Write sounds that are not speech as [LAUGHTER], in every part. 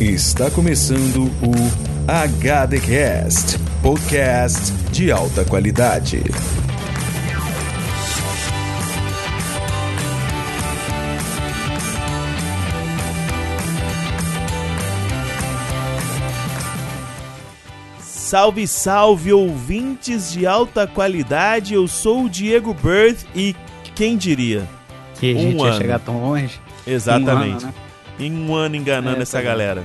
Está começando o HDcast, podcast de alta qualidade. Salve, salve, ouvintes de alta qualidade. Eu sou o Diego Birth e quem diria? Que a Um gente ia ano. chegar tão longe. Exatamente. Um ano, né? Em um ano enganando É, essa tá galera.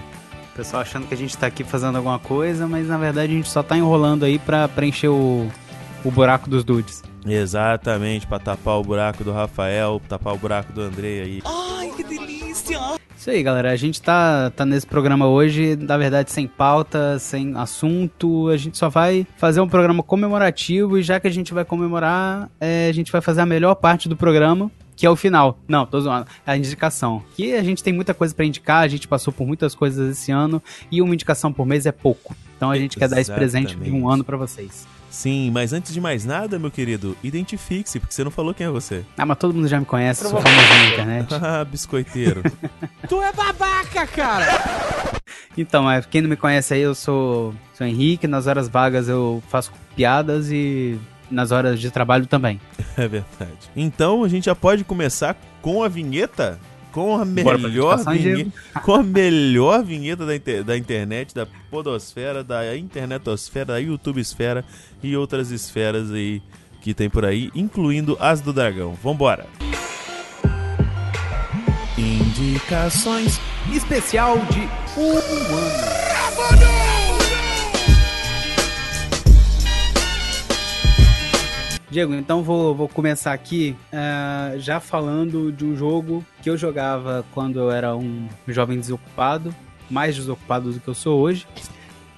O pessoal achando que a gente tá aqui fazendo alguma coisa, mas na verdade a gente só tá enrolando aí pra preencher o, o buraco dos dudes. Exatamente, pra tapar o buraco do Rafael, tapar o buraco do Andrei aí. Isso aí, galera. A gente tá, tá nesse programa hoje, na verdade, sem pauta, sem assunto. A gente só vai fazer um programa comemorativo e já que a gente vai comemorar, é, a gente vai fazer a melhor parte do programa. Que é o final. Não, tô zoando. É a indicação. Que a gente tem muita coisa pra indicar, a gente passou por muitas coisas esse ano e uma indicação por mês é pouco. Então a gente quer dar esse presente de um Exatamente. ano pra vocês. Sim, mas antes de mais nada, meu querido, identifique-se, porque você não falou quem é você. Ah, mas todo mundo já me conhece, sou famosinho na internet. [LAUGHS] Ah, biscoiteiro. [LAUGHS] Então, mas quem não me conhece aí, eu sou, sou Henrique. Nas horas vagas eu faço piadas e nas horas de trabalho também. [LAUGHS] é verdade. Então a gente já pode começar com a vinheta? Com a melhor vinheta. [LAUGHS] Com a melhor vinheta da, inter- da internet, da podosfera, da internetosfera, da youtubesfera e outras esferas aí que tem por aí, incluindo as do dragão. Vambora! Indicações. Especial de um ano. Diego, então vou, vou começar aqui eh, já falando de um jogo que eu jogava quando eu era um jovem desocupado, mais desocupado do que eu sou hoje,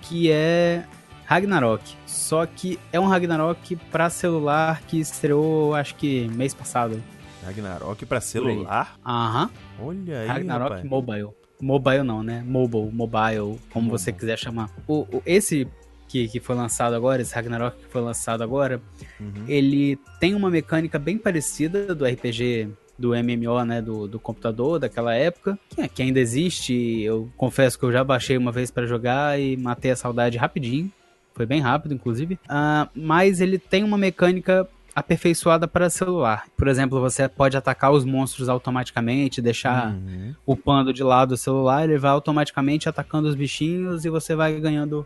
que é Ragnarok. Só que é um Ragnarok para celular que estreou acho que mês passado. Ragnarok pra celular? Aham. Olha aí, Ragnarok rapaz. Mobile. Mobile não, né? Mobile, mobile, como você quiser chamar. O, o- esse que, que foi lançado agora, esse Ragnarok que foi lançado agora, Uhum. ele tem uma mecânica bem parecida do RPG do MMO, né, do, do computador daquela época, que, que ainda existe. Eu confesso que eu já baixei uma vez pra jogar e matei a saudade rapidinho. Foi bem rápido, inclusive. Ah, mas ele tem uma mecânica aperfeiçoada para celular. Por exemplo, você pode atacar os monstros automaticamente, deixar Uhum. upando de lado o celular, ele vai automaticamente atacando os bichinhos e você vai ganhando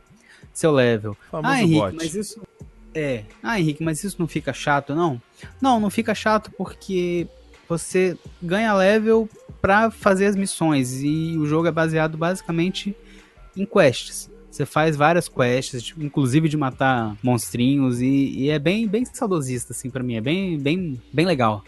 seu level. Famoso ah, Henrique, bot. mas isso. É. Ah, Henrique, mas isso não fica chato, não? Não, não fica chato porque você ganha level pra fazer as missões e o jogo é baseado basicamente em quests. Você faz várias quests, tipo, inclusive de matar monstrinhos e, e é bem bem saudosista assim pra mim, é bem bem bem legal.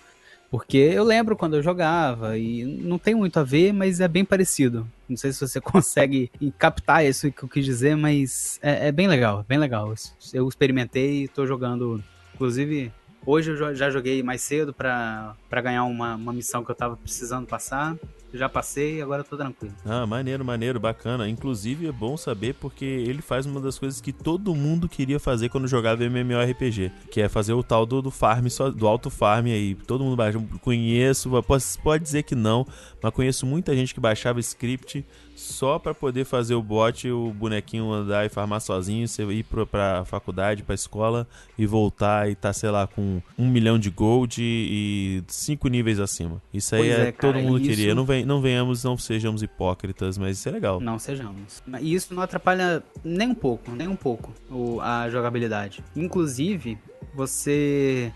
Porque eu lembro quando eu jogava e não tem muito a ver, mas é bem parecido. Não sei se você [LAUGHS] consegue captar isso que eu quis dizer, mas é, é bem legal, bem legal. Eu experimentei e tô jogando. Inclusive, hoje eu já joguei mais cedo pra ganhar uma, uma missão que eu tava precisando passar. Já passei agora eu tô tranquilo. Ah, maneiro, maneiro, bacana. Inclusive é bom saber porque ele faz uma das coisas que todo mundo queria fazer quando jogava MMORPG, que é fazer o tal do, do farm, do alto farm aí. Todo mundo baixa. Conheço, pode, pode dizer que não, mas conheço muita gente que baixava script só pra poder fazer o bot, o bonequinho andar e farmar sozinho, você ir pra, pra faculdade, pra escola e voltar e tá, sei lá, com um milhão de gold e cinco níveis acima. Isso aí é, é, cara, todo mundo isso- queria. Não, vem, não venhamos, não sejamos hipócritas, mas isso é legal. Não sejamos. E isso não atrapalha nem um pouco, nem um pouco o- a jogabilidade. Inclusive, você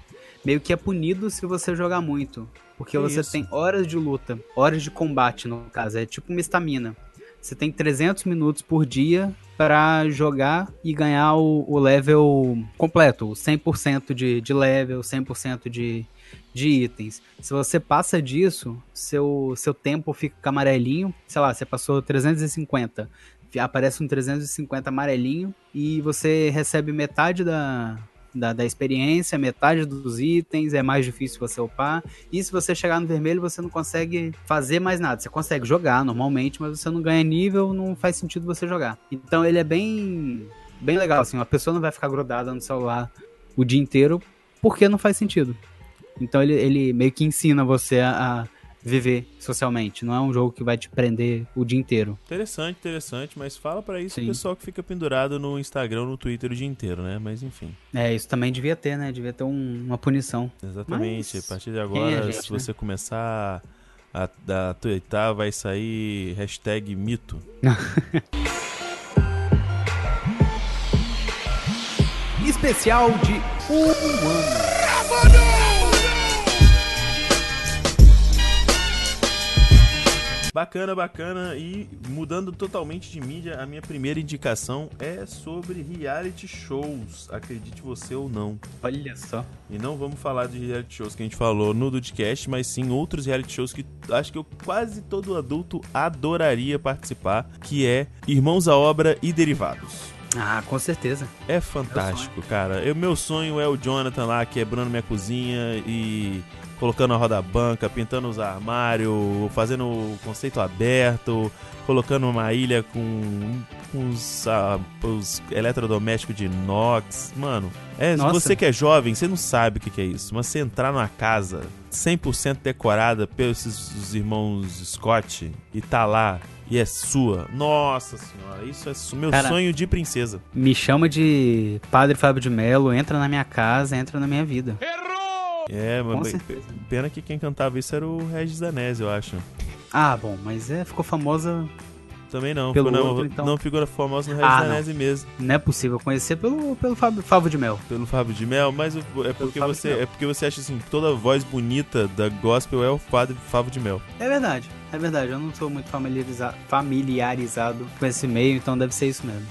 meio que é punido se você jogar muito. Porque Que você isso? tem horas de luta, horas de combate, no caso. É tipo uma estamina. Você tem 300 minutos por dia pra jogar e ganhar o, o level completo, o 100% de, de level, 100% de, de itens. Se você passa disso, seu, seu tempo fica amarelinho. Sei lá, você passou 350. Aparece um 350 amarelinho e você recebe metade da, da, da experiência, metade dos itens, é mais difícil você upar. E se você chegar no vermelho, você não consegue fazer mais nada. Você consegue jogar normalmente, mas você não ganha nível, não faz sentido você jogar. Então ele é bem bem legal, assim, uma pessoa não vai ficar grudada no celular o dia inteiro porque não faz sentido. Então ele, ele meio que ensina você a, viver socialmente. Não é um jogo que vai te prender o dia inteiro. Interessante, interessante, mas fala para isso Sim. o pessoal que fica pendurado no Instagram, no Twitter o dia inteiro, né? Mas enfim. É, isso também devia ter, né? Devia ter um- uma punição. Exatamente. Mas a partir de é agora, a gente, se né? você começar a, a tweetar, vai sair hashtag mito. [LAUGHS] Especial de um ano. Bacana, bacana. E mudando totalmente de mídia, a minha primeira indicação é sobre reality shows, acredite você ou não. Olha só. E não vamos falar de reality shows que a gente falou no Dudcast, mas sim outros reality shows que acho que eu, quase todo adulto adoraria participar, que é Irmãos à Obra e Derivados. Ah, com certeza. É fantástico, cara. Eu, meu sonho é o Jonathan lá quebrando minha cozinha e colocando a roda banca, pintando os armários, fazendo o conceito aberto, colocando uma ilha com, com os, ah, os eletrodomésticos de inox. Mano, é, Nossa. você que é jovem, você não sabe o que, que é isso. Mas você entrar numa casa 100% decorada pelos os irmãos Scott e tá lá e é sua. Nossa senhora, isso é su- meu Cara, sonho de princesa. Me chama de Padre Fábio de Mello, entra na minha casa, entra na minha vida. É, Com mas certeza. pena que quem cantava isso era o Regis Danese, eu acho. Ah, bom, mas é, ficou famosa. Também não, Pelo ficou- não, outro, então. não figura famosa no Regis Ah, não. Danese mesmo, Não é possível conhecer pelo, pelo Fábio, Fábio de Mel. pelo Fábio de Mel, mas é porque você é porque você acha assim, toda voz bonita da gospel é o Fábio de Mel. É verdade, é verdade. Eu não sou muito familiariza- familiarizado com esse meio, então deve ser isso mesmo.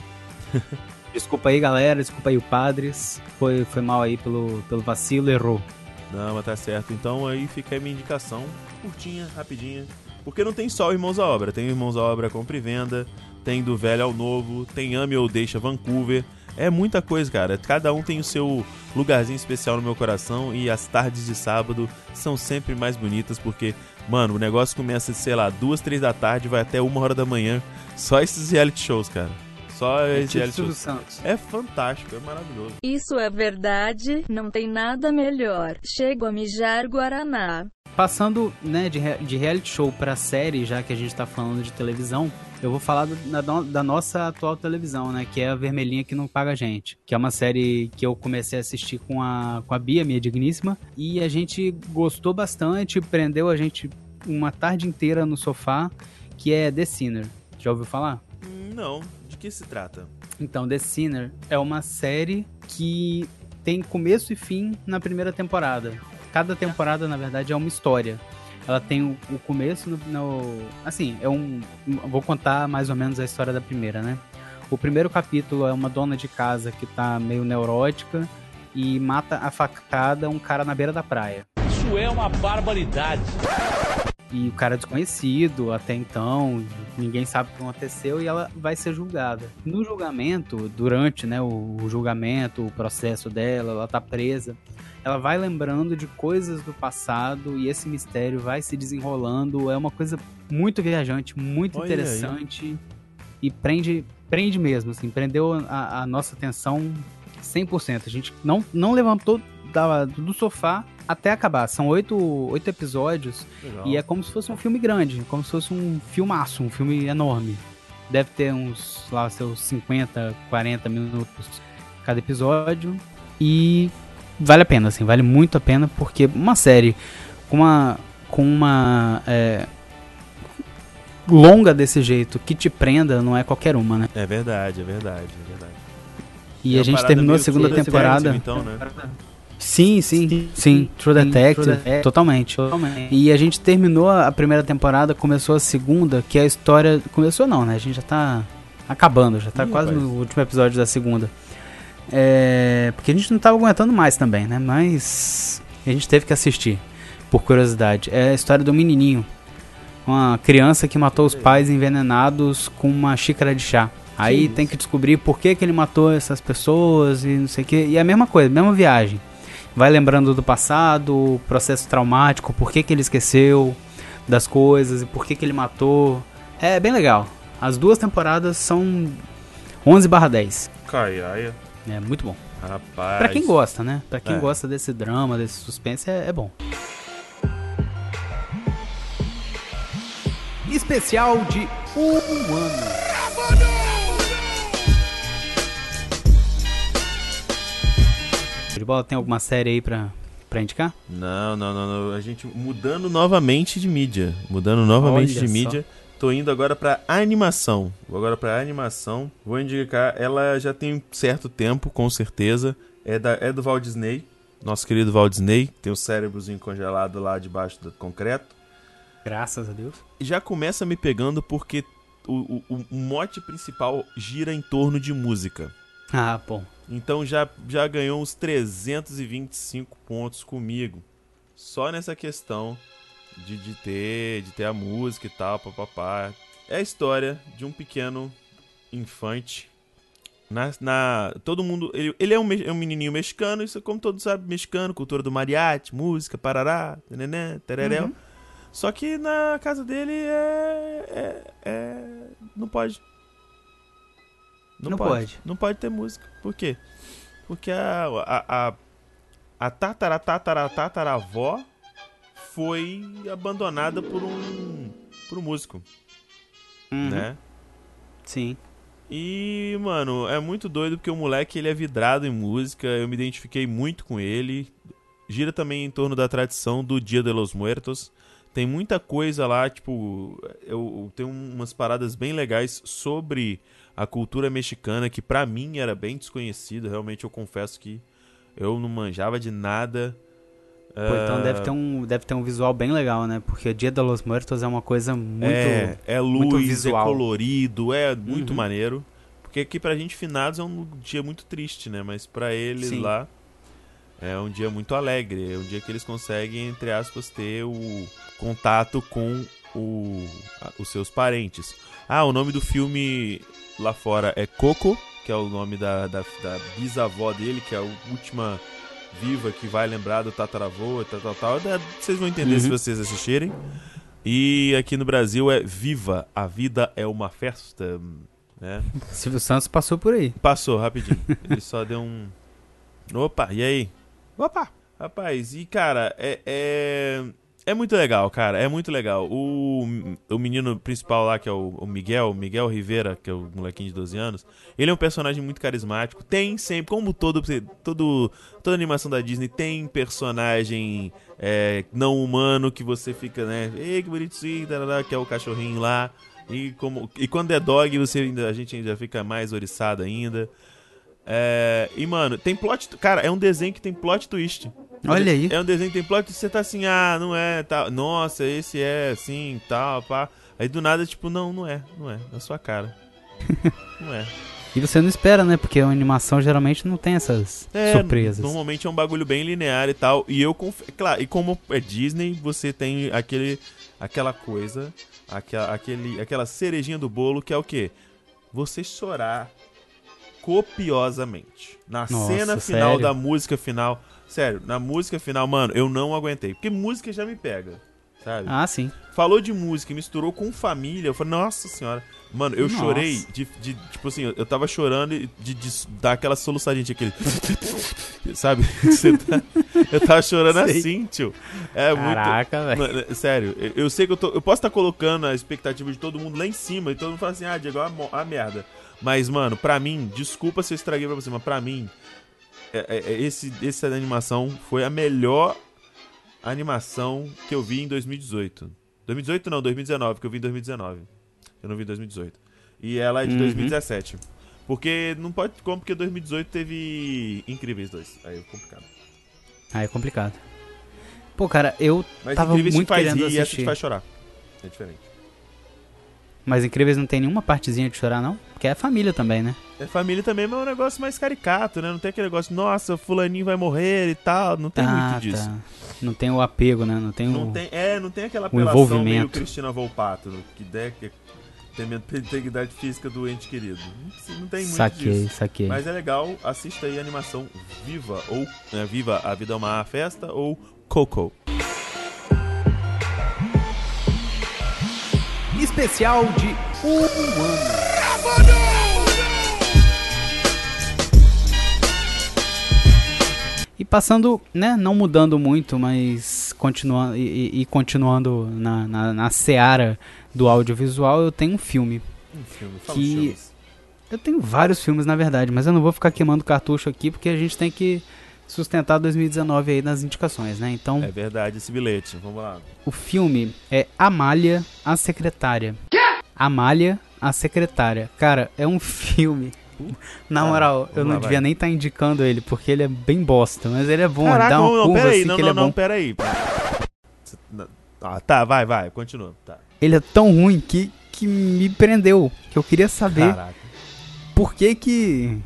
[LAUGHS] desculpa aí, galera. Desculpa aí, o Padres. Foi, foi mal aí pelo, pelo vacilo, errou. Não, mas tá certo. Então aí fica aí minha indicação, curtinha, rapidinha. Porque não tem só Irmãos à Obra, tem Irmãos à Obra Compra e Venda, tem do Velho ao Novo, tem Ame ou Deixa Vancouver. É muita coisa, cara. Cada um tem o seu lugarzinho especial no meu coração e as tardes de sábado são sempre mais bonitas porque, mano, o negócio começa, sei lá, duas, três da tarde, vai até uma hora da manhã. Só esses reality shows, cara. Só É Silvio. Santos. É fantástico, é maravilhoso. Isso é verdade, não tem nada melhor. Chego a mijar Guaraná. Passando né, de, de reality show pra série, já que a gente tá falando de televisão, eu vou falar do- da, da nossa atual televisão, né? Que é a Vermelhinha que não paga a gente. Que é uma série que eu comecei a assistir com a, com a Bia, minha digníssima. E a gente gostou bastante, prendeu a gente uma tarde inteira no sofá, que é The Sinner. Já ouviu falar? Não, que se trata? Então, The Sinner é uma série que tem começo e fim na primeira temporada. Cada temporada, na verdade, é uma história. Ela tem o, o começo no, no- Assim, é um. Vou contar mais ou menos a história da primeira, né? O primeiro capítulo é uma dona de casa que tá meio neurótica e mata a facada um cara na beira da praia. Isso é uma barbaridade. E o cara é desconhecido até então, ninguém sabe o que aconteceu e ela vai ser julgada. No julgamento, durante né, o, o julgamento, o processo dela, ela tá presa. Ela vai lembrando de coisas do passado e esse mistério vai se desenrolando. É uma coisa muito viajante, muito Olha aí. interessante e prende, prende mesmo, assim, prendeu a, a nossa atenção 100%. A gente não, não levantou da- do sofá até acabar. São oito, oito episódios Legal. e é como se fosse um filme grande, como se fosse um filmaço, um filme enorme. Deve ter uns, lá, seus 50, 40 minutos cada episódio. E vale a pena, assim, vale muito a pena, porque uma série com uma. com uma. é, longa desse jeito, que te prenda, não é qualquer uma, né? É verdade, é verdade, é verdade. E É a gente terminou a segunda temporada. Então, né? Sim, sim, sim, True Detective, totalmente. E a gente terminou a primeira temporada, começou a segunda, que é a história. Começou não, né? A gente já tá acabando, já tá Ih, quase rapaz. no último episódio da segunda. É, porque a gente não tava aguentando mais também, né? Mas a gente teve que assistir, por curiosidade. É a história do menininho. Uma criança que matou os pais envenenados com uma xícara de chá. Aí isso? tem que descobrir por que, que ele matou essas pessoas e não sei o que. E é a mesma coisa, mesma viagem. Vai lembrando do passado, o processo traumático, por que, que ele esqueceu das coisas e por que, que ele matou. É bem legal. As duas temporadas são 11 barra 10. Caiaia. É muito bom. Rapaz. Pra quem gosta, né? Pra quem É. gosta desse drama, desse suspense, é, é bom. especial de um ano. De bola, tem alguma série aí pra, pra indicar? Não, não, não, não. A gente mudando novamente de mídia. Mudando novamente Olha de só. mídia. Tô indo agora pra animação. Vou agora pra animação. Vou indicar. Ela já tem um certo tempo, com certeza. É, da, é do Walt Disney. Nosso querido Walt Disney. Tem o cérebrozinho congelado lá debaixo do concreto. Graças a Deus. já começa me pegando porque o, o, o mote principal gira em torno de música. Ah, bom. Então já, já ganhou uns 325 pontos comigo. Só nessa questão de, de, ter, de ter a música e tal, papapá. É a história de um pequeno infante. Na, na, todo mundo. Ele, ele é, um, é um menininho mexicano, isso é como todos sabem, mexicano, cultura do mariachi, música, parará, neném, tereréu. Uhum. Só que na casa dele é. é, é- não pode. Não pode. Não pode ter música. Por quê? Porque a. A, a, a tatara, tatara, tataravó foi abandonada por um. por um músico, Uhum. né? Sim. E, mano, é muito doido porque o moleque ele é vidrado em música, eu me identifiquei muito com ele. Gira também em torno da tradição do Dia de los Muertos. Tem muita coisa lá, tipo, eu, eu tenho umas paradas bem legais sobre a cultura mexicana que pra mim era bem desconhecido. Realmente eu confesso que eu não manjava de nada. Pô, então deve ter, um, deve ter um visual bem legal, né? Porque Dia de los Muertos é uma coisa muito. É, é muito luz, é visual. colorido, é muito Uhum. maneiro. Porque aqui pra gente finados é um dia muito triste, né? Mas pra eles Sim. lá é um dia muito alegre. É um dia que eles conseguem, entre aspas, ter o contato com o, a- os seus parentes. Ah, o nome do filme lá fora é Coco, que é o nome da, da, da bisavó dele, que é a última viva que vai lembrar do tataravô, tal, tal, tal. É, Vocês vão entender Uhum. se vocês assistirem. E aqui no Brasil é Viva, a vida é uma festa. Né? [LAUGHS] Silvio Santos passou por aí. Passou rapidinho. Ele só deu um. Opa, e aí? Opa! Rapaz, e cara, é, é. É muito legal, cara. É muito legal. O, o menino principal lá, que é o, o Miguel, Miguel Rivera, que é o molequinho de 12 anos, ele é um personagem muito carismático. Tem sempre, como todo, todo, toda animação da Disney, tem personagem é, não humano que você fica, né? Ei, que bonitinho, tarará, que é o cachorrinho lá. E, como, e quando é dog, você ainda, a gente ainda fica mais oriçado ainda. É, e, mano, tem plot. Cara, é um desenho que tem plot twist. Olha aí. É um desenho que tem plot. Você tá assim, ah, não é, tal. Nossa, esse é assim, tal, pá. Aí do nada, tipo, não, não é, não é. Na sua cara. [LAUGHS] não é. E você não espera, né? Porque a animação geralmente não tem essas É, surpresas. Normalmente é um bagulho bem linear e tal. E eu conf... Claro, e como é Disney, você tem aquele, aquela coisa, aquela, aquele, aquela cerejinha do bolo que é o quê? Você chorar copiosamente. Na Nossa, cena final sério? da música final. Sério, na música final, mano, eu não aguentei. Porque música já me pega, sabe? Ah, sim. Falou de música, e misturou com família. Eu falei, nossa senhora. Mano, eu Nossa. chorei de, de- Tipo assim, eu tava chorando e de, de dar aquela soluçadinha, aquele. [LAUGHS] Sabe? [LAUGHS] Tá- eu tava chorando Sei. assim, tio. É Caraca, muito. velho. Mano, sério, eu, eu sei que eu tô. Eu posso estar colocando a expectativa de todo mundo lá em cima e todo mundo fala assim, ah, Diego, a, mo- a merda. Mas, mano, pra mim, desculpa se eu estraguei pra você, mas pra mim, é- é- é esse, essa animação foi a melhor animação que eu vi em 2018. 2018 não, 2019, que eu vi em 2019. Eu não vi em 2018. E ela é de Uhum. 2017. Porque não pode como, porque 2018 teve Incríveis 2. Aí é complicado. Ah, é complicado. Pô, cara, eu Mas tava Incríveis te muito faz querendo rir e essa assistir. te faz chorar. É diferente. Mas Incríveis não tem nenhuma partezinha de chorar, não? Porque é família também, né? É família também, mas é um negócio mais caricato, né? Não tem aquele negócio, nossa, fulaninho vai morrer e tal. Não tem ah, muito disso. tá. Não tem o apego, né? Não tem Não o... tem, é, não tem aquela apelação envolvimento. meio Cristina Volpato, que, der, que tem medo da integridade física do ente querido. Não, não tem muito Saquei, disso. saquei. Mas é legal, assista aí a animação Viva, ou né, Viva, a Vida é uma Festa, ou Coco. Especial de um ano. E passando, né, não mudando muito, mas continuando e, e- continuando na, na, na seara do audiovisual, eu tenho um filme. Um filme, fala Que-. Eu tenho vários filmes, na verdade, mas eu não vou ficar queimando cartucho aqui porque a gente tem que sustentar 2019 aí nas indicações, né? Então, É verdade esse bilhete. Vamos lá. o filme é Amália, a Secretária. Amália, a Secretária. Cara, é um filme. Na Tá, moral, eu vamos não lá, devia vai. nem estar indicando ele, porque ele é bem bosta, mas ele é bom, Caraca, dá uma não, não, curva peraí. assim Não, que não, ele é não, bom. peraí. Não- Ah, tá, vai, vai, continua. Tá. Ele é tão ruim que, que me prendeu, que eu queria saber Caraca. por que que...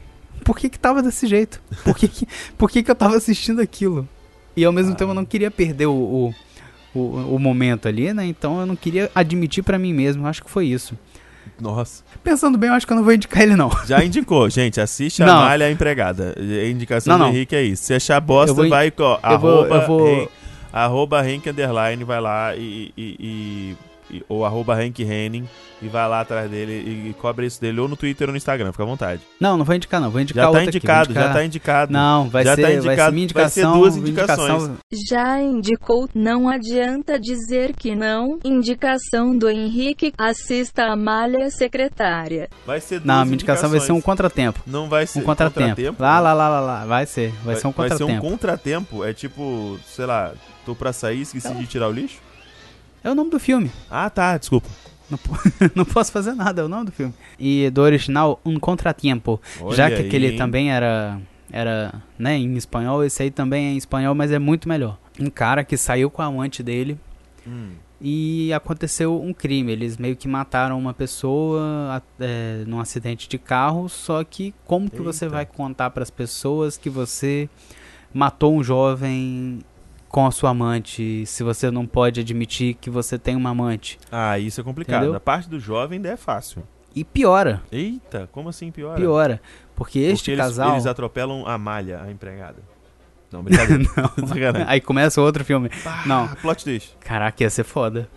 Por que que tava desse jeito? Por que que, por que que eu tava assistindo aquilo? E ao mesmo Ah. tempo eu não queria perder o, o, o, o momento ali, né? Então eu não queria admitir pra mim mesmo, acho que foi isso. Nossa. Pensando bem, eu acho que eu não vou indicar ele não. Já indicou, gente. Assiste a Não. Malha a Empregada. A indicação Não, do não. Henrique é isso. Se achar bosta, vou vai. Ó, eu vou- arroba, eu vou- Hen- arroba Henk Underline, vai lá e, e- e- ou arroba Henk Henning e vai lá atrás dele e, e cobra isso dele ou no Twitter ou no Instagram, fica à vontade. Não, não vou indicar não, vou indicar Já tá indicado, já indicar- tá indicado. Não, vai Já ser, tá vai indicado, ser minha vai ser indicação. duas indicação- indicações. Já indicou, não adianta dizer que não. Indicação do Henrique, assista a Malha Secretária. Vai ser duas Não, minha indicação vai ser um contratempo. Não vai ser Um contratempo. Lá, lá, lá, lá, lá, vai ser, vai, ser um Vai ser contratempo. um contratempo. É tipo, sei lá, tô pra sair, esqueci Então. de tirar o lixo? É o nome do filme. Ah, tá, desculpa. Não, [LAUGHS] não posso fazer nada, é o nome do filme. E do original, Um Contratempo. Olha Já que aí, aquele também era, era, né, em espanhol, esse aí também é em espanhol, mas é muito melhor. Um cara que saiu com a amante dele Hum. e aconteceu um crime. Eles meio que mataram uma pessoa é, num acidente de carro. Só que como que você Eita. vai contar para as pessoas que você matou um jovem com a sua amante, se você não pode admitir que você tem uma amante? Ah, isso é complicado. Entendeu? Na parte do jovem ainda é fácil. E piora, Eita, como assim piora? piora, porque este Porque eles, casal Eles atropelam a malha, a empregada. [LAUGHS] Não, brincadeira. não, [LAUGHS] aí começa outro filme. Pá, Não. Plot twist. Caraca, ia ser foda.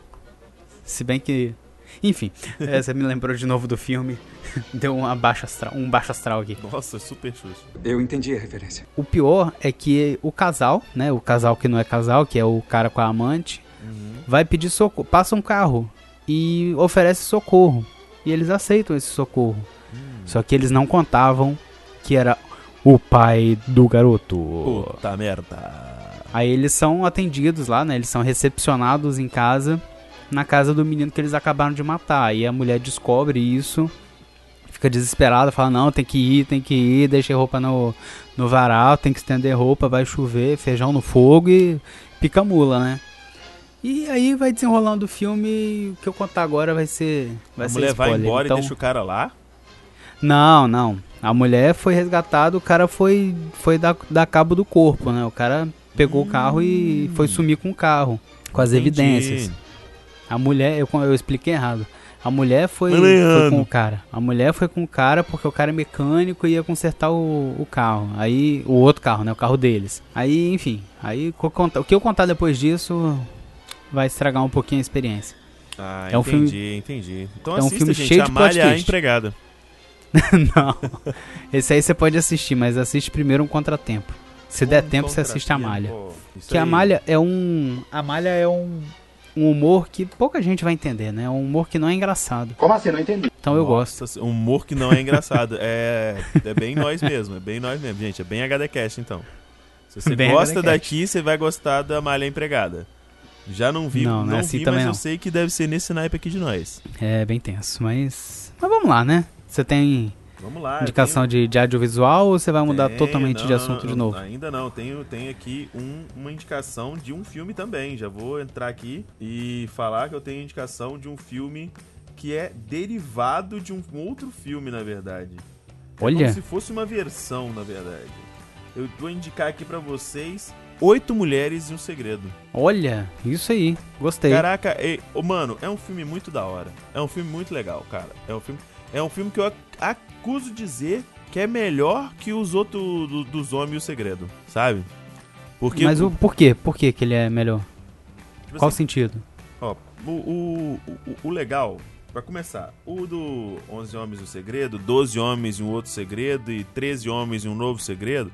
Se bem que. Enfim, é, você me lembrou de novo do filme. [LAUGHS] Deu uma baixa astral, um baixo astral aqui. Nossa, super xuxa. Eu entendi a referência. O pior é que o casal, né? O casal que não é casal, que é o cara com a amante, Uhum. vai pedir socorro. Passa um carro e oferece socorro. E eles aceitam esse socorro. Hum. Só que eles não contavam que era o pai do garoto. Puta merda. Aí eles são atendidos lá, né? Eles são recepcionados em casa, na casa do menino que eles acabaram de matar. Aí a mulher descobre isso, fica desesperada, fala: Não, tem que ir, tem que ir, deixa a roupa no, no varal, tem que estender roupa, vai chover, feijão no fogo e pica mula, né? E aí vai desenrolando o filme. e O que eu contar agora vai ser. Vai a ser mulher vai spoiler. embora Então- e deixa o cara lá? Não, não. A mulher foi resgatada, o cara foi, foi dar, dar cabo do corpo, né? O cara pegou o carro e foi sumir com o carro, com as Entendi. evidências. A mulher, eu, eu expliquei errado. A mulher foi, foi com o cara. A mulher foi com o cara porque o cara é mecânico e ia consertar o, o carro. Aí, o outro carro, né? O carro deles. Aí, enfim. Aí, o que eu contar- depois disso vai estragar um pouquinho a experiência. Ah, É um entendi, filme- entendi. Então é um assista, filme gente. cheio a de plot a empregada. [LAUGHS] Não. Esse aí você pode assistir, mas assiste primeiro um contratempo. Se der Um tempo, você assiste a malha. Isso Que a aí. malha é um. A malha é um. Um humor que pouca gente vai entender, né? É um humor que não é engraçado. Como assim? Não entendi. Então eu gosto. Nossa, um humor que não é engraçado. é, é bem nós mesmo, é bem nós mesmo, gente. É bem HDcast, então. Se você Bem gosta HDcast. daqui, você vai gostar da Malha Empregada. Já não vi, Não, não, não é assim vi, também mas não. eu sei que deve ser nesse naipe aqui de nós. É bem tenso, mas. Mas vamos lá, né? Você tem Vamos lá. indicação tenho- de, de audiovisual ou você vai mudar Tem, totalmente não, de assunto não, de novo? Ainda não, tenho, tenho aqui um- uma indicação de um filme também. Já vou entrar aqui e falar que eu tenho indicação de um filme que é derivado de um outro filme, na verdade. É Olha. como se fosse uma versão, na verdade. Eu vou indicar aqui pra vocês Oito Mulheres e um Segredo. Olha, isso aí. Gostei. Caraca, é- ô, mano, é um filme muito da hora. É um filme muito legal, cara. É um filme, é um filme que eu ac- acuso dizer que é melhor que os outros do- dos Homens e o Segredo, sabe? Porque Mas o por quê? Por que que ele é melhor? tipo Qual assim, sentido? ó, o, o, o, o legal, pra começar, o do 11 Homens e um Segredo, 12 Homens e um Outro Segredo e 13 Homens e um Novo Segredo,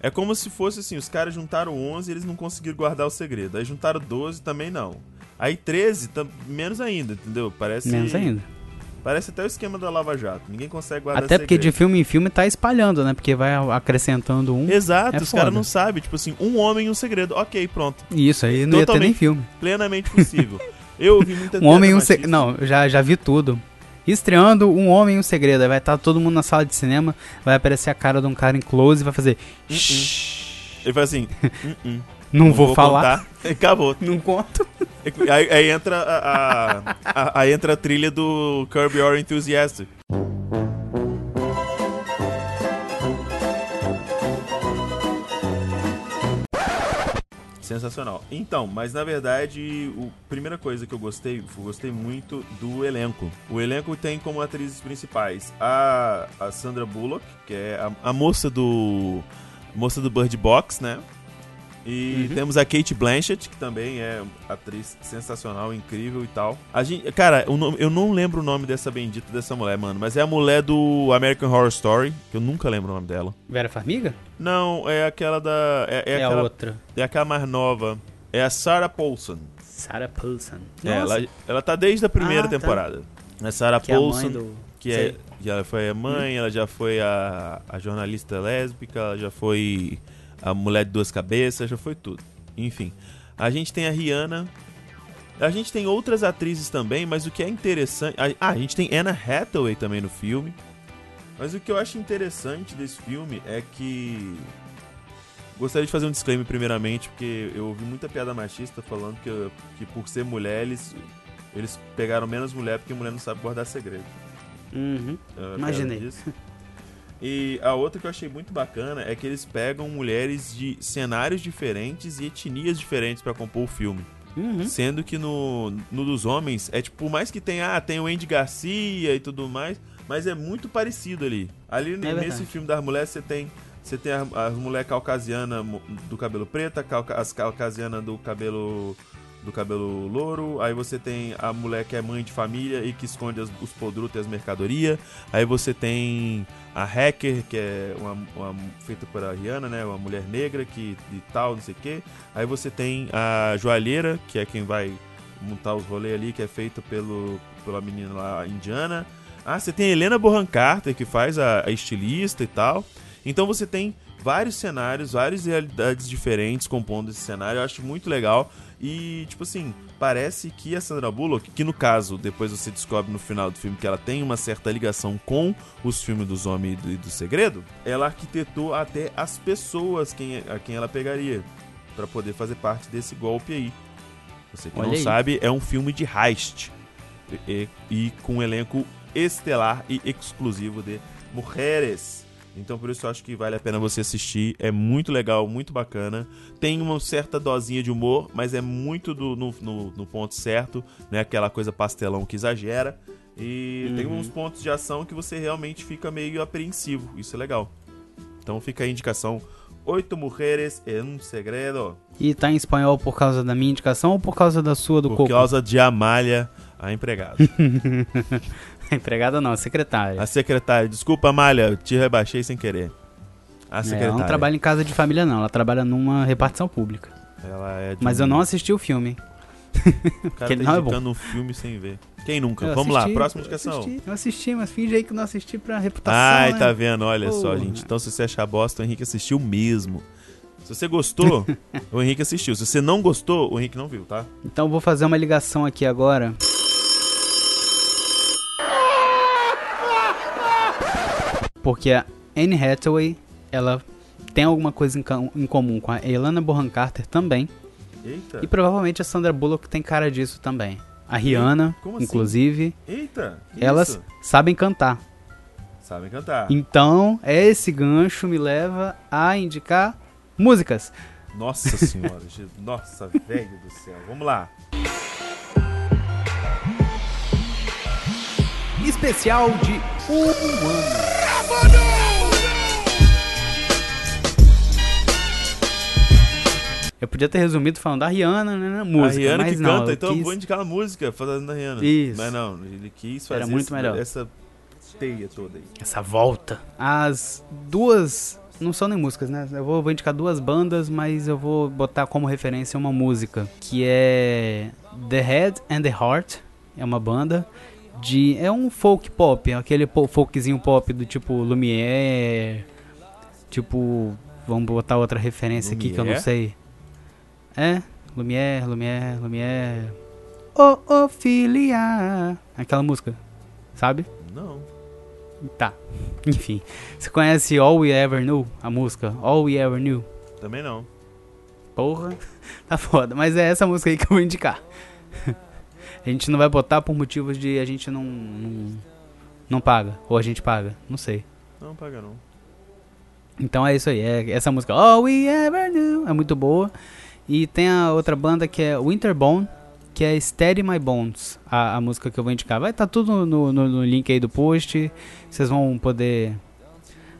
é como se fosse assim, os caras juntaram 11 e eles não conseguiram guardar o segredo. Aí juntaram 12 também não. Aí 13, tá menos ainda, entendeu? Parece. Menos ainda. Parece até o esquema da Lava Jato. Ninguém consegue guardar Até porque de segredo. filme em filme tá espalhando, né? Porque vai acrescentando um. Exato, é os caras não sabem. Tipo assim, um homem e um segredo. Ok, pronto. Isso aí não ia ter nem Totalmente. filme. Plenamente possível. Eu ouvi [LAUGHS] muita Um homem e um segredo. Não, já, já vi tudo. Estreando Um Homem e um Segredo. Aí vai estar todo mundo na sala de cinema, vai aparecer a cara de um cara em close e vai fazer. "Shhh, Ele fala assim: [LAUGHS] "Hum, hum, Não, vou, falar. contar." E [LAUGHS] Acabou. Não conto. Aí, aí entra a, a- a- aí entra a trilha do Curb Your Enthusiasm. Sensacional. Então, mas na verdade, a primeira coisa que eu gostei, eu gostei muito do elenco. O elenco tem como atrizes principais a, a Sandra Bullock, que é a, a moça do moça do Bird Box, né? E Uhum. temos a Kate Blanchett, que também é atriz sensacional, incrível e tal. A gente, cara, o nome- eu não lembro o nome dessa bendita dessa mulher, mano, mas é a mulher do American Horror Story, que eu nunca lembro o nome dela. Vera Farmiga? Não, é aquela da. É, é É, a aquela, outra. é aquela mais nova. É a Sarah Paulson. Sarah Paulson. É, ela, ela tá desde a primeira Ah, tá. temporada. A Sarah que é a Paulson, mãe do... que é, Sei. que ela foi a mãe, ela já foi a, a jornalista lésbica, ela já foi a mulher de duas cabeças, já foi tudo. Enfim, a gente tem a Rihanna. A gente tem outras atrizes também, mas o que é interessante. Ah, a gente tem Anna Hathaway também no filme. Mas o que eu acho interessante desse filme é que. Gostaria de fazer um disclaimer primeiramente, porque eu ouvi muita piada machista falando que, que por ser mulher, eles, eles pegaram menos mulher porque mulher não sabe guardar segredo. Uhum. É, Imaginei. disso. [LAUGHS] E a outra que eu achei muito bacana é que eles pegam mulheres de cenários diferentes e etnias diferentes pra compor o filme. Uhum. Sendo que no, no dos homens, é tipo, por mais que tenha, ah, tem o Andy Garcia e tudo mais, mas é muito parecido ali. Ali nesse verdade. filme das mulheres você tem. Você tem as as mulheres caucasianas do cabelo preto, as caucasianas do cabelo do cabelo louro, aí você tem a mulher que é mãe de família e que esconde as- os produtos e as mercadorias, aí você tem a hacker, que é uma, uma- feita por a Rihanna, né, uma mulher negra que e tal, não sei o quê. Aí você tem a joalheira, que é quem vai montar os rolês ali, que é feita pelo, pela menina lá indiana. Ah, você tem a Helena Bonham Carter, que faz a, a estilista e tal. Então você tem vários cenários, várias realidades diferentes compondo esse cenário. Eu acho muito legal. E, tipo assim, parece que a Sandra Bullock, que no caso, depois você descobre no final do filme que ela tem uma certa ligação com os filmes dos Homens e do, e do Segredo, ela arquitetou até as pessoas quem, a quem ela pegaria pra poder fazer parte desse golpe aí. Você que Olha não aí. sabe, é um filme de heist. E, e- e com um elenco estelar e exclusivo de mulheres. Então por isso eu acho que vale a pena você assistir. É muito legal, muito bacana. Tem uma certa dosinha de humor, mas é muito do- no, no- no ponto certo. Não é aquela coisa pastelão que exagera. E tem uns pontos de ação que você realmente fica meio apreensivo. Isso é legal. Então fica a indicação. Oito mulheres em um segredo. E tá em espanhol por causa da minha indicação ou por causa da sua do Por Coco? causa de Amália, a empregada. [LAUGHS] [LAUGHS] Empregada não, secretária. A secretária, desculpa, Amália, te rebaixei sem querer. A É, secretária. ela não trabalha em casa de família não, ela trabalha numa repartição pública. Ela é de Mas um- eu não assisti o filme. [LAUGHS] O cara que tá não é indicando um filme sem ver. Quem nunca? Eu Vamos lá, assisti, próxima eu indicação. Assisti, eu assisti, mas finge aí que não assisti pra reputação, Ai, né? tá vendo? Olha só, Porra. gente. Então, se você achar bosta, o Henrique assistiu mesmo. Se você gostou, [LAUGHS] o Henrique assistiu. Se você não gostou, o Henrique não viu, tá? Então eu vou fazer uma ligação aqui agora. Porque a Anne Hathaway, ela tem alguma coisa em, em comum com a Elana Bonham Carter também. Eita. E provavelmente a Sandra Bullock tem cara disso também. A Rihanna, assim? inclusive, Eita. elas isso? sabem cantar. sabem cantar. Então, esse gancho me leva a indicar músicas. Nossa [LAUGHS] senhora. Nossa, velho do céu. Vamos lá. Especial de um ano. Eu podia ter resumido falando da Rihanna, né? na Música, a Rihanna que não, canta, eu então eu quis- vou indicar a música fazendo da Rihanna. Isso. Mas não, ele quis fazer Era muito esse- melhor. essa teia toda aí. essa volta. As duas não são nem músicas, né? Eu vou, vou indicar duas bandas, mas eu vou botar como referência uma música que é The Head and the Heart. É uma banda de. É um folk pop, aquele po- folkzinho pop do tipo Lumière. Tipo. Vamos botar outra referência aqui que eu não Lumière? sei. É, Lumière, Lumière, Lumière. Oh, Ophelia. Aquela música, sabe? Não. Tá. [LAUGHS] Enfim. Você conhece All We Ever Knew? A música? All We Ever Knew? Também não. Porra. [LAUGHS] Tá foda. Mas é essa música aí que eu vou indicar. [LAUGHS] A gente não vai botar por motivos de a gente não. Não, não paga. Ou a gente paga. Não sei. Não, paga não. Então é isso aí. É essa música. All We Ever Knew. É muito boa. E tem a outra banda que é Winterbone. Que é Steady My Bones. A, a música que eu vou indicar. Vai estar tudo no, no, no link aí do post. Vocês vão poder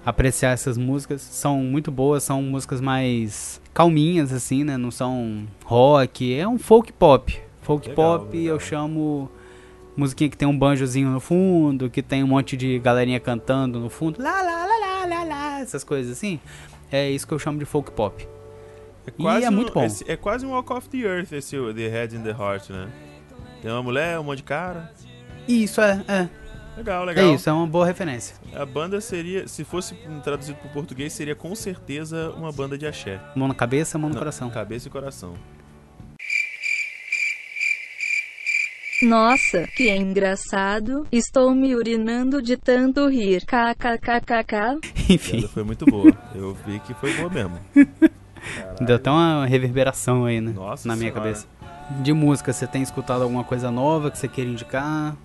apreciar essas músicas. São muito boas, são músicas mais calminhas, assim, né? Não são rock, é um folk pop. Folk Legal, pop legal. eu chamo musiquinha que tem um banjozinho no fundo, que tem um monte de galerinha cantando no fundo. Lá, lá, lá, lá, lá, lá, essas coisas assim. É isso que eu chamo de folk pop. É E é muito um, bom. esse- é quase um Walk of the Earth esse o The Head and the Heart, né? Tem uma mulher, um monte de cara. Isso, é, é. Legal, legal. É isso, é uma boa referência. A banda seria, se fosse traduzido pro português, seria com certeza uma banda de axé. Mão na cabeça, mão no Não, coração. Cabeça e coração. Nossa, que engraçado. Estou me urinando de tanto rir. KKKKK. Enfim, foi muito boa. Eu vi que foi boa mesmo. [LAUGHS] deu até uma reverberação aí, né? Nossa na minha senhora. cabeça. De música, você tem escutado alguma coisa nova que você queira indicar?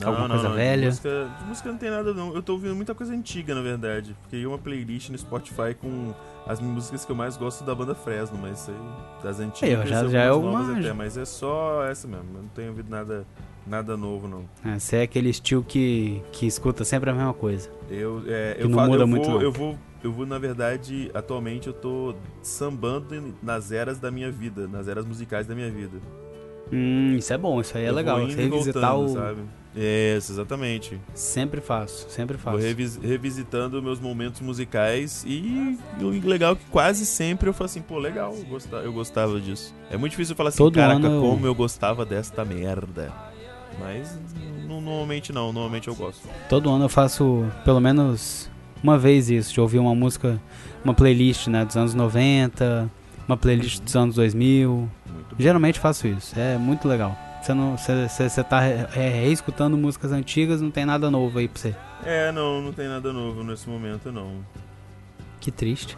Não, Alguma não, coisa não, velha? De música, de música não tem nada não. Eu tô ouvindo muita coisa antiga, na verdade. Criei uma playlist no Spotify com as músicas que eu mais gosto da banda Fresno, mas aí das antigas. Eu, já- já é uma- até, mas é só essa mesmo. Eu não tenho ouvido nada, nada novo, não. É, você é aquele estilo que, que escuta sempre a mesma coisa. Eu, é, Que eu, não falo- muda eu muito, vou, eu vou, eu vou, na verdade, atualmente eu tô sambando nas eras da minha vida, nas eras musicais da minha vida. Hum, isso é bom, isso aí é Eu legal. Você revisitar voltando, o. sabe? Isso, exatamente. Sempre faço, sempre faço. Vou revis- revisitando meus momentos musicais e o legal é que quase sempre eu falo assim, pô, legal, eu gostava, eu gostava disso. É muito difícil falar assim, Todo caraca, eu- como eu gostava desta merda. Mas normalmente não, normalmente eu gosto. Todo ano eu faço pelo menos uma vez isso, de ouvir uma música, uma playlist, né, dos anos 90, uma playlist dos anos 2000. Geralmente faço isso, é muito legal. Você não, você, tá é, reescutando músicas antigas, não tem nada novo aí pra você. É, não, não tem nada novo nesse momento, não. Que triste.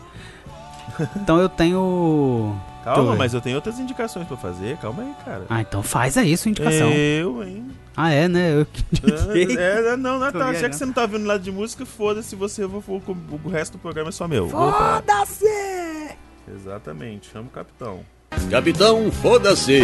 Então eu tenho. [LAUGHS] Calma, mas eu tenho outras indicações pra fazer, calma aí, cara. Ah, então faz aí sua indicação. Eu, hein? Ah, é, né? Eu que indiquei. [LAUGHS] É, é, não, não, Tô tá. Já que você não tá vendo nada de música, foda-se você, eu vou, vou- o resto do programa é só meu. Foda-se! Exatamente, chama o capitão. Capitão, foda-se!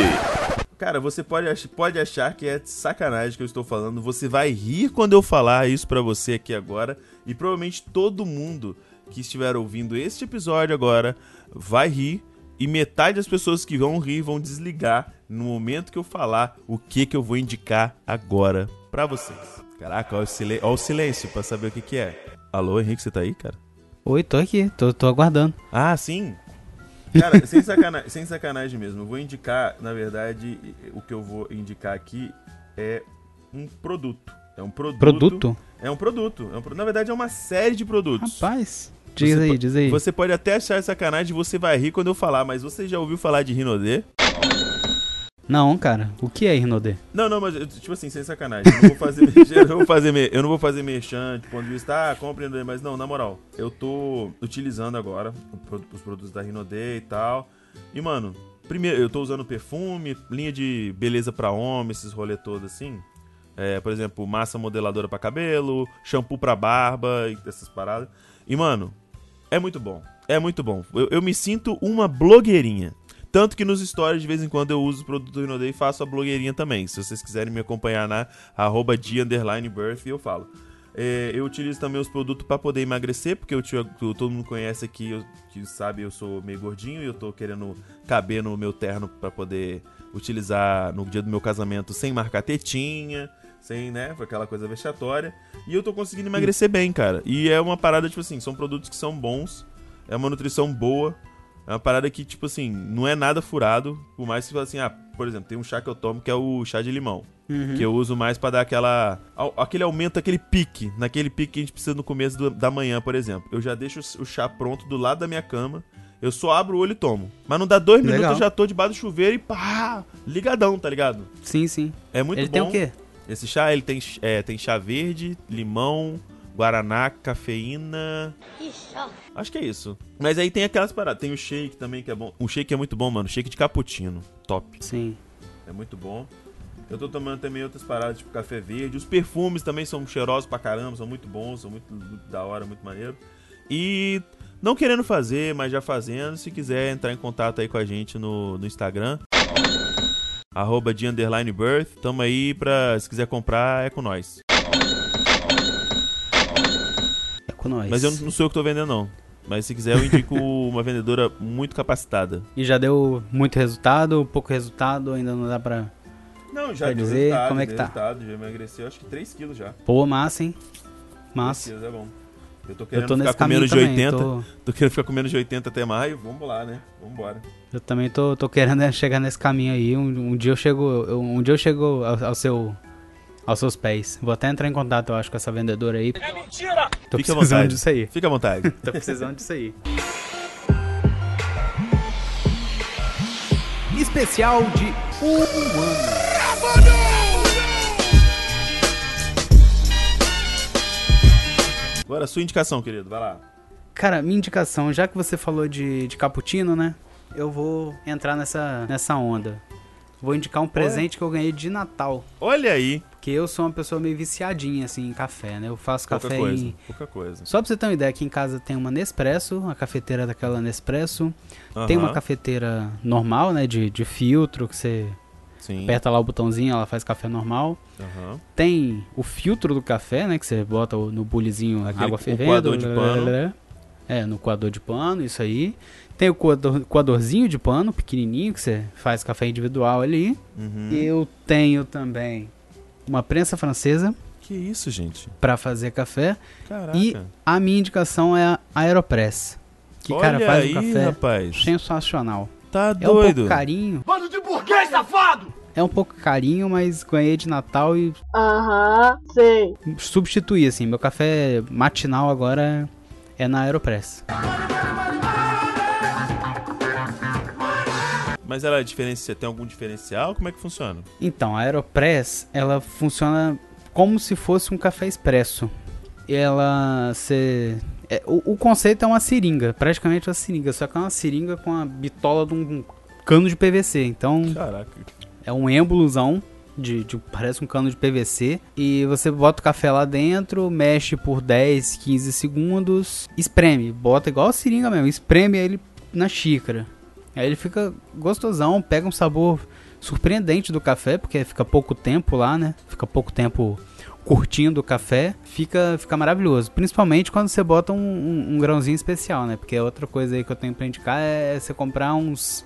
Cara, você pode, ach- pode achar que é sacanagem que eu estou falando. Você vai rir quando eu falar isso pra você aqui agora. E provavelmente todo mundo que estiver ouvindo este episódio agora vai rir. E metade das pessoas que vão rir vão desligar no momento que eu falar o que, que eu vou indicar agora pra vocês. Caraca, olha o, silen- olha o silêncio pra saber o que, que é. Alô, Henrique, você tá aí, cara? Oi, tô aqui, tô, tô aguardando. Ah, sim. Cara, sem, sacana- sem sacanagem mesmo. Eu vou indicar, na verdade, o que eu vou indicar aqui é um produto. É um produto. Produto? É um produto. É um pro- na verdade, é uma série de produtos. Rapaz, diz Você aí, diz aí. Você pode até achar sacanagem, você vai rir quando eu falar, mas você já ouviu falar de Rinodê? Não, cara, o que é Rinodê? Não, não, mas tipo assim, sem sacanagem. Eu não vou fazer, [LAUGHS] eu não vou fazer, eu não vou fazer merchan de ponto de vista, ah, compre Rinodê, mas não, na moral, eu tô utilizando agora os produtos da Rinodê e tal. E, mano, primeiro, eu tô usando perfume, linha de beleza pra homem, esses rolê todos assim. É, por exemplo, massa modeladora pra cabelo, shampoo pra barba e essas paradas. E, mano, é muito bom. É muito bom. Eu, eu me sinto uma blogueirinha. Tanto que nos stories, de vez em quando, eu uso o produto do Rinodê e faço a blogueirinha também. Se vocês quiserem me acompanhar na arroba birth, eu falo. É, eu utilizo também os produtos para poder emagrecer, porque eu, todo mundo conhece aqui, eu, que sabe, eu sou meio gordinho e eu tô querendo caber no meu terno para poder utilizar no dia do meu casamento sem marcar tetinha, sem, né, aquela coisa vexatória. E eu tô conseguindo emagrecer bem, cara. E é uma parada, tipo assim, são produtos que são bons, é uma nutrição boa. É uma parada que, tipo assim, não é nada furado, por mais que você assim, ah, por exemplo, tem um chá que eu tomo que é o chá de limão. Uhum. Que eu uso mais pra dar aquela. aquele aumento, aquele pique. Naquele pique que a gente precisa no começo do- da manhã, por exemplo. Eu já deixo o chá pronto do lado da minha cama. Eu só abro o olho e tomo. Mas não dá dois Legal. minutos, eu já tô debaixo do chuveiro e pá! Ligadão, tá ligado? Sim, sim. É muito Ele bom. tem o quê? Esse chá, ele tem, é, tem chá verde, limão, guaraná, cafeína. Acho que é isso. Mas aí tem aquelas paradas. Tem o shake também, que é bom. O shake é muito bom, mano. Shake de cappuccino. Top. Sim. É muito bom. Eu tô tomando também outras paradas, tipo café verde. Os perfumes também são cheirosos pra caramba, são muito bons, são muito, muito da hora, muito maneiro. E não querendo fazer, mas já fazendo, se quiser entrar em contato aí com a gente no, no Instagram. Arroba de underline birth. Tamo aí pra, se quiser comprar, é com nós. É com nós. Mas eu não sou eu que tô vendendo, não. Mas se quiser, eu indico [LAUGHS] uma vendedora muito capacitada. E já deu muito resultado, pouco resultado, ainda não dá pra. Não, já Quer deu dizer, resultado, como é que tá? resultado, já emagreceu acho que 3 quilos já. Pô, massa, hein? 3 Massa. quilos é bom. Eu tô Eu querendo tô ficar nesse com menos caminho de também. 80. Tô, Tô querendo ficar com menos de 80 até maio. Vamos lá, né? Vambora. eu também tô, tô querendo é, chegar nesse caminho aí. Um, um dia eu chego. eu- um dia eu chego ao, ao seu. Aos seus pés. Vou até entrar em contato, eu acho, com essa vendedora aí. É mentira! Tô Fique à precisando vontade. disso aí. Fica à vontade. Tô precisando disso aí. Especial de um ano. Agora, sua indicação, querido. Vai lá. Cara, minha indicação, já que você falou de, de cappuccino, né? Eu vou entrar nessa, nessa onda. Vou indicar um presente que eu ganhei de Natal. Olha aí. Porque eu sou uma pessoa meio viciadinha, assim, em café, né? Eu faço Pouca café coisa. em... Pouca coisa. Só pra você ter uma ideia, aqui em casa tem uma Nespresso, a cafeteira daquela Nespresso. Tem uma cafeteira normal, né? De, de filtro, que você Sim. aperta lá o botãozinho, ela faz café normal. Aham. Tem o filtro do café, né? Que você bota no bulizinho Aquele água fervendo. coador de pano. É, no coador de pano, isso aí. Tem o coador, coadorzinho de pano, pequenininho, que você faz café individual ali. Uhum. Eu tenho também uma prensa francesa Que isso, gente? pra fazer café. Caraca. E a minha indicação é a Aeropress. Que, Olha cara, faz aí, um café rapaz. sensacional. Tá É um doido. pouco carinho. Bando de burguês, safado! É um pouco carinho, mas ganhei de Natal e Aham, sei. substituí, assim. Meu café matinal agora é na Aeropress. Mas ela é diferencia... tem algum diferencial? Como é que funciona? Então, a Aeropress, ela funciona como se fosse um café expresso. Ela se é, o, o conceito é uma seringa, praticamente uma seringa, só que é uma seringa com a bitola de um cano de PVC. Então, Caraca. é um êmbolozão de, de- parece um cano de PVC e você bota o café lá dentro, mexe por 10, 15 segundos, espreme, bota igual a seringa mesmo, espreme ele na xícara. Aí ele fica gostosão, pega um sabor surpreendente do café, porque fica pouco tempo lá, né? Fica pouco tempo curtindo o café, fica, fica maravilhoso. Principalmente quando você bota um, um- um grãozinho especial, né? Porque outra coisa aí que eu tenho pra indicar é você comprar uns,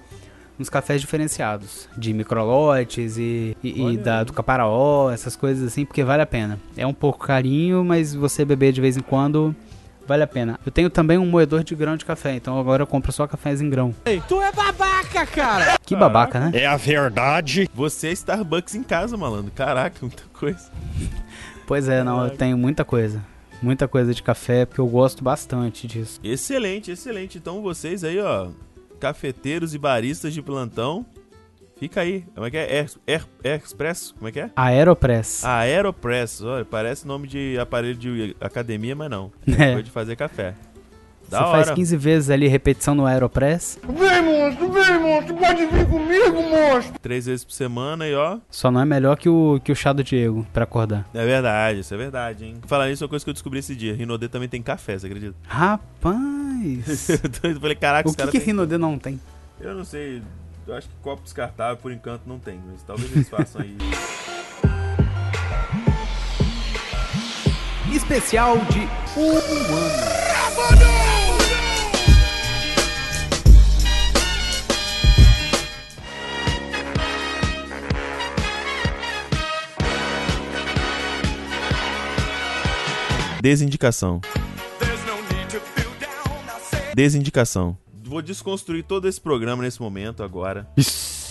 uns cafés diferenciados, de microlotes e, e, e da, do caparaó, essas coisas assim, porque vale a pena. É um pouco carinho, mas você beber de vez em quando vale a pena. Eu tenho também um moedor de grão de café, então agora eu compro só cafés em grão. Tu é babaca, cara! Que babaca, né? É a verdade. Você é Starbucks em casa, malandro. Caraca, muita coisa. Pois é, não, eu tenho muita coisa. Muita coisa de café, porque eu gosto bastante disso. Excelente, excelente. Então vocês aí, ó, cafeteiros e baristas de plantão, fica aí. Como é que é? Air, Air, Air Express? Como é que é? Aeropress. Aeropress. Olha, parece nome de aparelho de academia, mas não. [LAUGHS] É. Foi de fazer café. Você Da faz hora. 15 vezes ali repetição no Aeropress, Vem, monstro, vem, monstro. Pode vir comigo, monstro. Três vezes por semana e ó. só não é melhor que o, que o chá do Diego pra acordar. É verdade, isso é verdade, hein? Falar nisso é uma coisa que eu descobri esse dia. Rinodê também tem café, você acredita? Rapaz! [LAUGHS] Eu falei, caraca, o os que, caras que Rinodê não tem? Eu não sei. Eu acho que copo descartável, por enquanto, não tem. Mas talvez eles façam aí. [LAUGHS] Especial de um ano. Desindicação. Desindicação. Vou desconstruir todo esse programa nesse momento agora.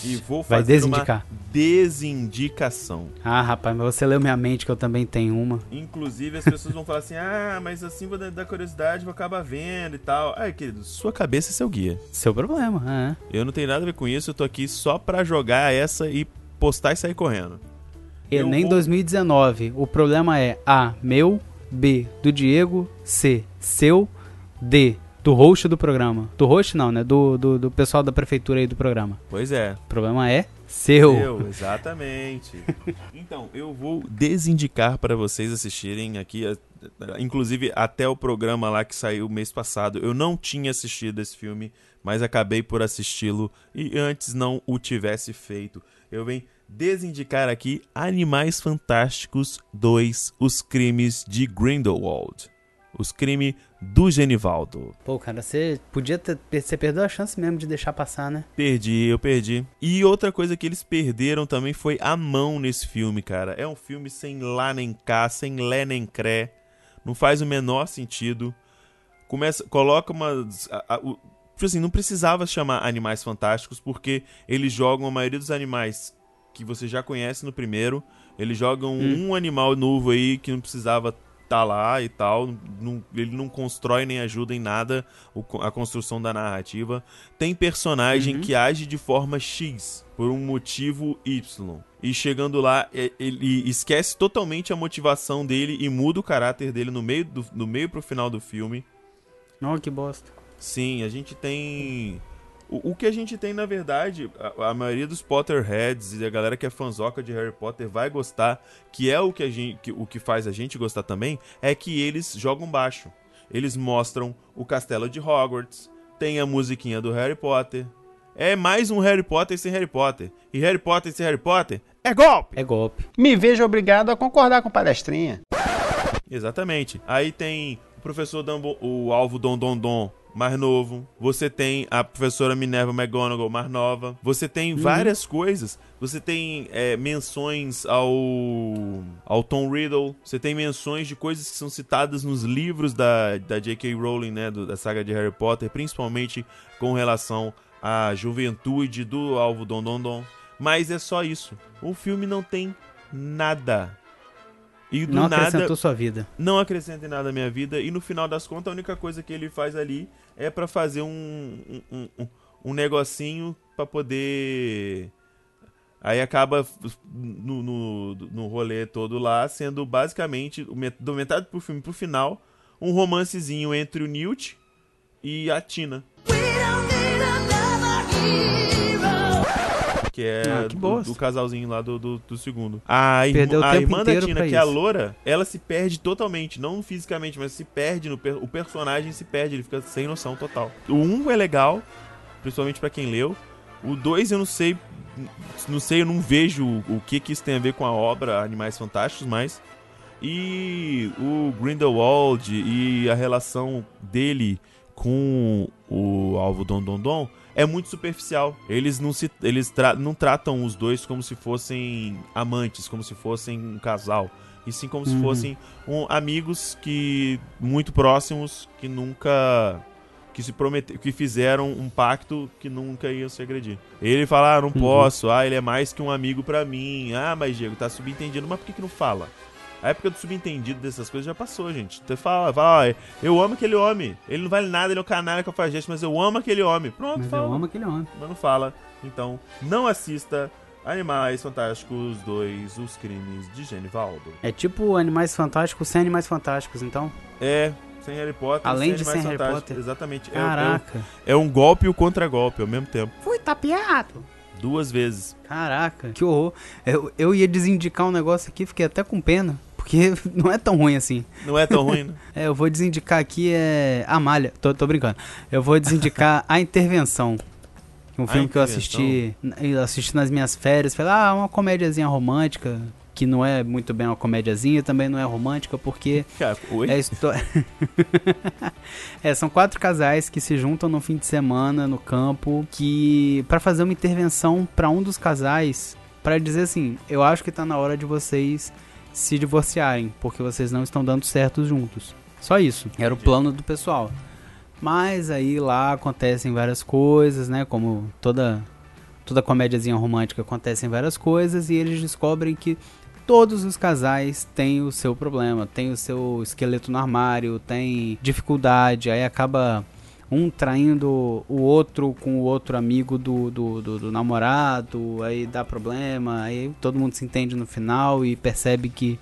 E vou Vai fazer desindicar. uma desindicação. Ah, rapaz, mas você leu minha mente que eu também tenho uma. Inclusive, as pessoas vão falar assim: [LAUGHS] ah, mas assim vou dar dar curiosidade, vou acabar vendo e tal. Ai, querido, sua cabeça é seu guia. Seu problema, é. Eu não tenho nada a ver com isso, eu tô aqui só pra jogar essa e postar e sair correndo. Eu Enem vou- 2019. O problema é A, meu, B, do Diego, C, seu, D, do host do programa. Do host não, né? Do, do, do pessoal da prefeitura aí do programa. Pois é. O problema é seu. Eu, exatamente. [LAUGHS] então, eu vou desindicar para vocês assistirem aqui, inclusive até o programa lá que saiu mês passado. Eu não tinha assistido esse filme, mas acabei por assisti-lo e antes não o tivesse feito. Eu venho desindicar aqui Animais Fantásticos 2: Os Crimes de Grindelwald. Os crimes do Genivaldo. Pô, cara, você podia ter. Você perdeu a chance mesmo de deixar passar, né? Perdi, eu perdi. E outra coisa que eles perderam também foi a mão nesse filme, cara. É um filme sem lá nem cá, sem lé nem cré. Não faz o menor sentido. Começa, coloca umas. a- a- o- tipo assim, não precisava chamar Animais Fantásticos, porque eles jogam a maioria dos animais que você já conhece no primeiro. Eles jogam um animal novo aí que não precisava estar lá e tal. Não- ele não constrói nem ajuda em nada o a construção da narrativa. Tem personagem que age de forma X por um motivo Y. E chegando lá, ele esquece totalmente a motivação dele e muda o caráter dele no meio, do, no meio pro final do filme. Não, que bosta. Sim, a gente tem. O, o que a gente tem, na verdade, a, a maioria dos Potterheads e a galera que é fanzoca de Harry Potter vai gostar, que é o que, a gente, que- o que faz a gente gostar também, é que eles jogam baixo. Eles mostram o castelo de Hogwarts, tem a musiquinha do Harry Potter. É mais um Harry Potter sem Harry Potter. E Harry Potter sem Harry Potter é golpe! É golpe. Me vejo obrigado a concordar com palestrinha. Exatamente. Aí tem o professor Dumbo, o alvo Dom Dom Dom mais novo. Você tem a professora Minerva McGonagall mais nova. Você tem várias coisas. Você tem é, menções ao ao Tom Riddle. Você tem menções de coisas que são citadas nos livros da, da J.K. Rowling, né, do- da saga de Harry Potter, principalmente com relação à juventude do alvo Dom Dom Dom. Mas é só isso. O filme não tem nada. E do Não nada acrescentou sua vida. não acrescenta em nada na minha vida e no final das contas a única coisa que ele faz ali é pra fazer um, um, um- um, negocinho pra poder aí acaba no, no, no rolê todo lá sendo basicamente do metade pro filme pro final um romancezinho entre o Newt e a Tina que é Ah, que do, do casalzinho lá do, do, do segundo. A, o a irmã da Tina, que é a loura, ela se perde totalmente. Não fisicamente, mas se perde. No per- o personagem se perde, ele fica sem noção total. O 1 um é legal, principalmente pra quem leu. O 2 eu não sei. Não sei, eu não vejo o que, que isso tem a ver com a obra Animais Fantásticos, mas. E o Grindelwald e a relação dele com o alvo Don Don Don é muito superficial. Eles não se eles tra- não tratam os dois como se fossem amantes, como se fossem um casal, e sim como se Uhum. fossem um, amigos que muito próximos que nunca que se prometeram, que fizeram um pacto que nunca iam se agredir. Ele fala: "Ah, não posso. Ah, ele é mais que um amigo pra mim. Ah, mas Diego, tá subentendido, mas por que que não fala?" A época do subentendido dessas coisas já passou, gente. Você fala, fala, ó, eu amo aquele homem. Ele não vale nada, ele é o canalha que faz gesto, mas eu amo aquele homem. Pronto, Mas fala. eu amo aquele homem. Mas não fala. Então, não assista Animais Fantásticos 2, Os Crimes de Genivaldo. É tipo Animais Fantásticos sem Animais Fantásticos, então. É, sem Harry Potter, Além sem de Animais sem Harry. Potter. Exatamente. É- É, Caraca. é um golpe e o contra-golpe ao mesmo tempo. Fui tapeado. Duas vezes. Caraca, que horror. Eu, eu ia desindicar um negócio aqui, fiquei até com pena. Porque [LAUGHS] não é tão ruim assim. Não é tão ruim, né? [LAUGHS] É, eu vou desindicar aqui é. Amália. Tô, tô brincando. Eu vou desindicar [LAUGHS] A Intervenção. Um A filme que eu assisti. Eu assisti nas minhas férias. Falei, ah, uma comédiazinha romântica. Que não é muito bem uma comédiazinha, também não é romântica, porque Cara, oi? é a história. é, são quatro casais que se juntam no fim de semana no campo que para fazer uma intervenção para um dos casais para dizer assim, eu acho que tá na hora de vocês se divorciarem, porque vocês não estão dando certo juntos. Só isso. Era o plano do pessoal. Mas aí lá acontecem várias coisas, né? Como toda toda comédiazinha romântica acontecem várias coisas e eles descobrem que todos os casais têm o seu problema, tem o seu esqueleto no armário, tem dificuldade, aí acaba um traindo o outro com o outro amigo do, do, do, do namorado, aí dá problema, aí todo mundo se entende no final e percebe que.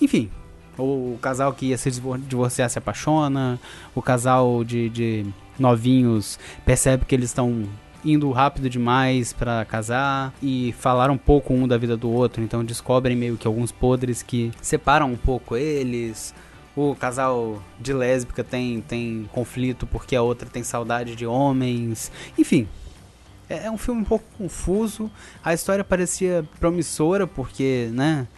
Enfim, o casal que ia se divorciar se apaixona, o casal de, de novinhos percebe que eles estão indo rápido demais para casar e falar um pouco um da vida do outro, então descobrem meio que alguns podres que separam um pouco eles. O casal de lésbica tem, tem conflito porque a outra tem saudade de homens. Enfim, é, é um filme um pouco confuso. A história parecia promissora porque, né?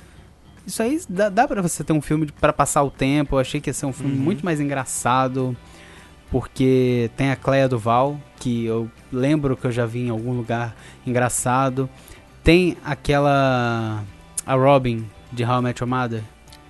Isso aí dá, dá pra você ter um filme para passar o tempo. Eu achei que ia ser um filme uhum. muito mais engraçado porque tem a Cleia Duval, que eu lembro que eu já vi em algum lugar engraçado. Tem aquela. A Robin de How I Met Your Mother.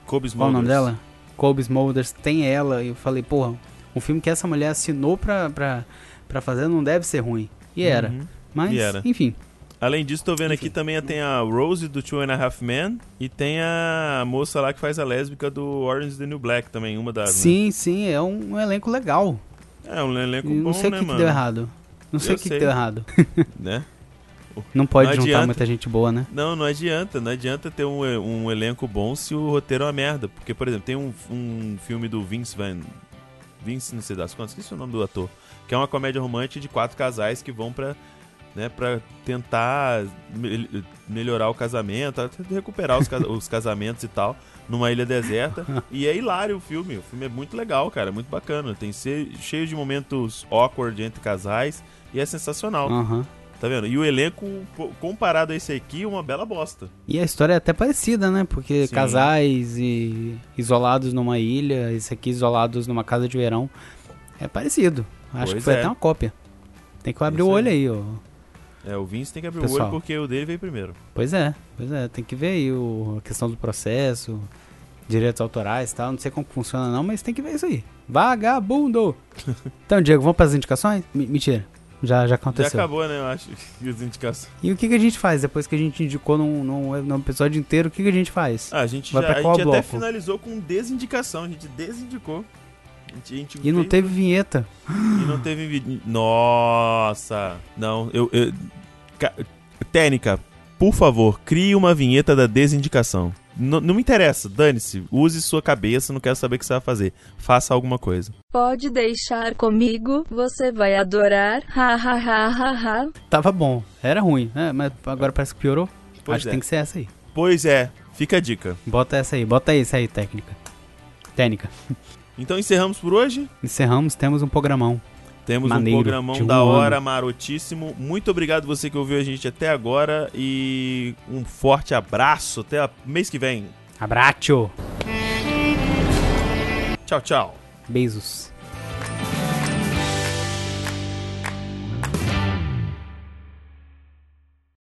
Kobe Qual o nome dela? Kobe Smulders. Tem ela. E eu falei, porra, um filme que essa mulher assinou pra, pra, pra fazer não deve ser ruim. E era. Uhum. Mas, e era. enfim. Além disso, tô vendo aqui também tem a Rose do Two and a Half Men e tem a moça lá que faz a lésbica do Orange is the New Black também, uma das. Né? Sim, né? sim, é um, um, elenco legal. É um elenco não bom, sei né, que mano? Que deu errado. Não sei o que, que, deu errado. [LAUGHS] né? Não pode não juntar adianta. muita gente boa, né? Não, não adianta. Não adianta ter um, um elenco bom se o roteiro é uma merda. Porque, por exemplo, tem um, um filme do Vince Van... Vince, não sei das quantas, esqueci o nome do ator. Que é uma comédia romântica de quatro casais que vão pra, né, pra tentar me melhorar o casamento, recuperar os, [LAUGHS] os casamentos e tal numa ilha deserta. e é hilário o filme. O filme é muito legal, cara. Muito bacana. Tem cheio de momentos awkward entre casais. E é sensacional. Uhum. Tá vendo? E o elenco, comparado a esse aqui, uma bela bosta. E a história é até parecida, né? Porque Sim. casais e isolados numa ilha, esse aqui isolados numa casa de verão. É parecido. Acho pois que foi é. até uma cópia. Tem que abrir Isso o olho aí, ó. É, o Vince tem que abrir Pessoal. o olho porque o dele veio primeiro. Pois é, pois é. Tem que ver aí o, a questão do processo, direitos autorais e tal. Não sei como funciona não, mas tem que ver isso aí. Vagabundo! [LAUGHS] então, Diego, vamos para as indicações? M mentira. Já, já aconteceu. Já acabou, né, eu acho, [LAUGHS] as indicações. E o que, que a gente faz depois que a gente indicou num, num, num episódio inteiro? O que, que a gente faz? Ah, a gente, Vai já, a gente até finalizou com desindicação, a gente desindicou. A gente, a gente e não teve vinheta. E não teve vinheta. Nossa! Não, eu. eu... Técnica, por favor, crie uma vinheta da desindicação. N não me interessa, dane-se. Use sua cabeça, não quero saber o que você vai fazer. Faça alguma coisa. Pode deixar comigo, você vai adorar. Ha ha ha ha ha. Tava bom, era ruim, né? Mas agora parece que piorou. Pois Acho é. que tem que ser essa aí. Pois é, fica a dica. Bota essa aí, bota essa aí, técnica. Técnica. Então encerramos por hoje? Encerramos, temos um programão. Temos Maneiro, um programão da hora, marotíssimo. Muito obrigado você que ouviu a gente até agora e um forte abraço. Até mês que vem. Abraço. Tchau, tchau. Beijos.